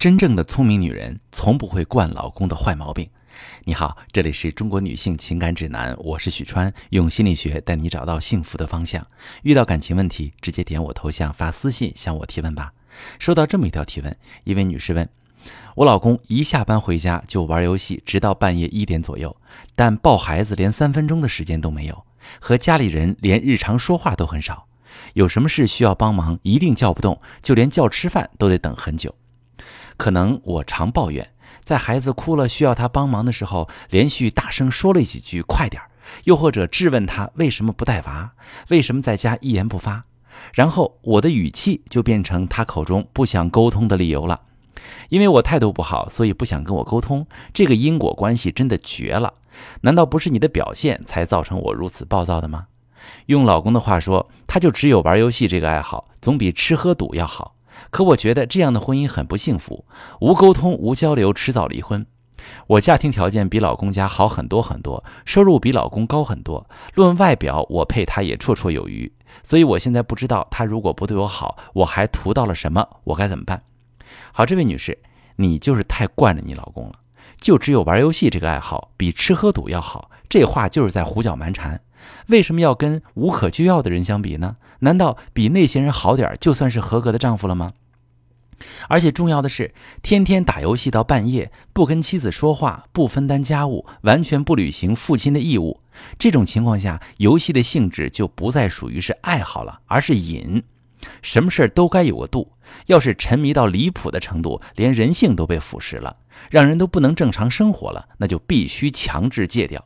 真正的聪明女人从不会惯老公的坏毛病。你好，这里是中国女性情感指南，我是许川，用心理学带你找到幸福的方向。遇到感情问题，直接点我头像发私信向我提问吧。收到这么一条提问，一位女士问：我老公一下班回家就玩游戏，直到半夜一点左右，但抱孩子连三分钟的时间都没有，和家里人连日常说话都很少。有什么事需要帮忙，一定叫不动，就连叫吃饭都得等很久。可能我常抱怨，在孩子哭了需要他帮忙的时候，连续大声说了几句“快点儿”，又或者质问他为什么不带娃，为什么在家一言不发，然后我的语气就变成他口中不想沟通的理由了。因为我态度不好，所以不想跟我沟通。这个因果关系真的绝了！难道不是你的表现才造成我如此暴躁的吗？用老公的话说，他就只有玩游戏这个爱好，总比吃喝赌要好。可我觉得这样的婚姻很不幸福，无沟通无交流，迟早离婚。我家庭条件比老公家好很多很多，收入比老公高很多，论外表我配他也绰绰有余。所以我现在不知道他如果不对我好，我还图到了什么？我该怎么办？好，这位女士，你就是太惯着你老公了，就只有玩游戏这个爱好比吃喝赌要好，这话就是在胡搅蛮缠。为什么要跟无可救药的人相比呢？难道比那些人好点就算是合格的丈夫了吗？而且重要的是，天天打游戏到半夜，不跟妻子说话，不分担家务，完全不履行父亲的义务。这种情况下，游戏的性质就不再属于是爱好了，而是瘾。什么事儿都该有个度，要是沉迷到离谱的程度，连人性都被腐蚀了，让人都不能正常生活了，那就必须强制戒掉。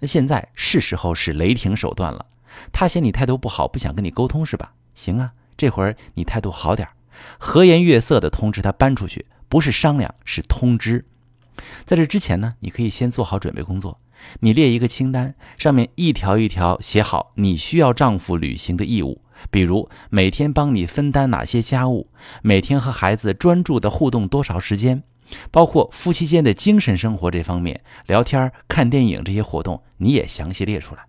那现在是时候使雷霆手段了。他嫌你态度不好，不想跟你沟通是吧？行啊，这会儿你态度好点儿和颜悦色的通知他搬出去，不是商量，是通知。在这之前呢，你可以先做好准备工作。你列一个清单，上面一条一条写好你需要丈夫履行的义务，比如每天帮你分担哪些家务，每天和孩子专注的互动多少时间。包括夫妻间的精神生活这方面，聊天、看电影这些活动，你也详细列出来。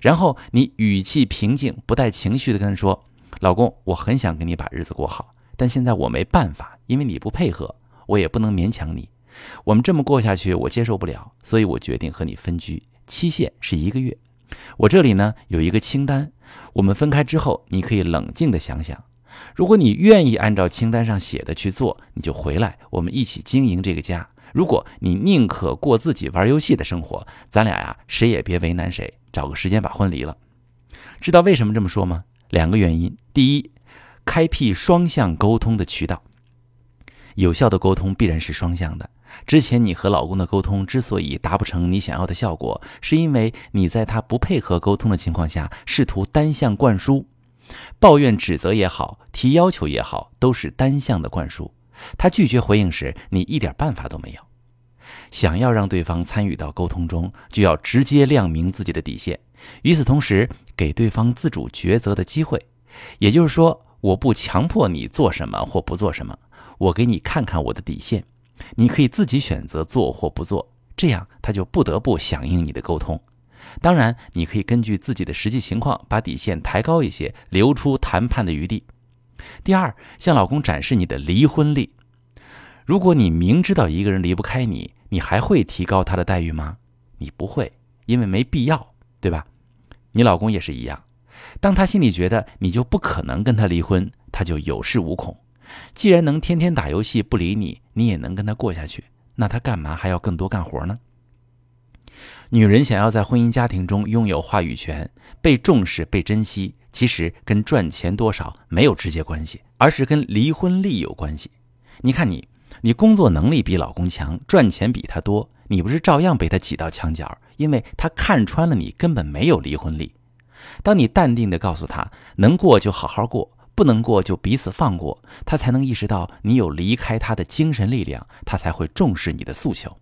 然后你语气平静、不带情绪的跟他说：“老公，我很想跟你把日子过好，但现在我没办法，因为你不配合，我也不能勉强你。我们这么过下去，我接受不了，所以我决定和你分居，期限是一个月。我这里呢有一个清单，我们分开之后，你可以冷静的想想。”如果你愿意按照清单上写的去做，你就回来，我们一起经营这个家。如果你宁可过自己玩游戏的生活，咱俩呀，谁也别为难谁，找个时间把婚离了。知道为什么这么说吗？两个原因。第一，开辟双向沟通的渠道。有效的沟通必然是双向的。之前你和老公的沟通之所以达不成你想要的效果，是因为你在他不配合沟通的情况下，试图单向灌输。抱怨、指责也好，提要求也好，都是单向的灌输。他拒绝回应时，你一点办法都没有。想要让对方参与到沟通中，就要直接亮明自己的底线。与此同时，给对方自主抉择的机会。也就是说，我不强迫你做什么或不做什么，我给你看看我的底线，你可以自己选择做或不做。这样，他就不得不响应你的沟通。当然，你可以根据自己的实际情况把底线抬高一些，留出谈判的余地。第二，向老公展示你的离婚力。如果你明知道一个人离不开你，你还会提高他的待遇吗？你不会，因为没必要，对吧？你老公也是一样。当他心里觉得你就不可能跟他离婚，他就有恃无恐。既然能天天打游戏不理你，你也能跟他过下去，那他干嘛还要更多干活呢？女人想要在婚姻家庭中拥有话语权、被重视、被珍惜，其实跟赚钱多少没有直接关系，而是跟离婚力有关系。你看你，你工作能力比老公强，赚钱比他多，你不是照样被他挤到墙角？因为他看穿了你根本没有离婚力。当你淡定地告诉他，能过就好好过，不能过就彼此放过，他才能意识到你有离开他的精神力量，他才会重视你的诉求。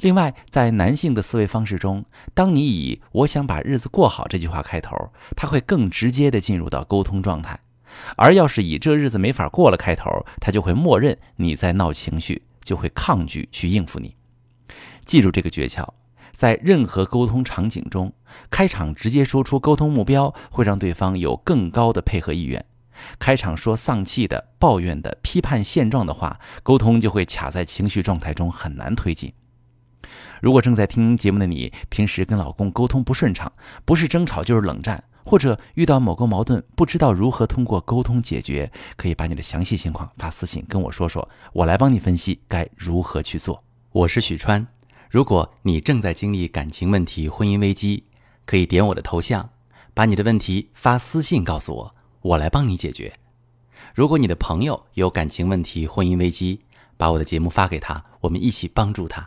另外，在男性的思维方式中，当你以“我想把日子过好”这句话开头，他会更直接地进入到沟通状态；而要是以“这日子没法过了”开头，他就会默认你在闹情绪，就会抗拒去应付你。记住这个诀窍，在任何沟通场景中，开场直接说出沟通目标，会让对方有更高的配合意愿。开场说丧气的、抱怨的、批判现状的话，沟通就会卡在情绪状态中，很难推进。如果正在听节目的你，平时跟老公沟通不顺畅，不是争吵就是冷战，或者遇到某个矛盾不知道如何通过沟通解决，可以把你的详细情况发私信跟我说说，我来帮你分析该如何去做。我是许川，如果你正在经历感情问题、婚姻危机，可以点我的头像，把你的问题发私信告诉我，我来帮你解决。如果你的朋友有感情问题、婚姻危机，把我的节目发给他，我们一起帮助他。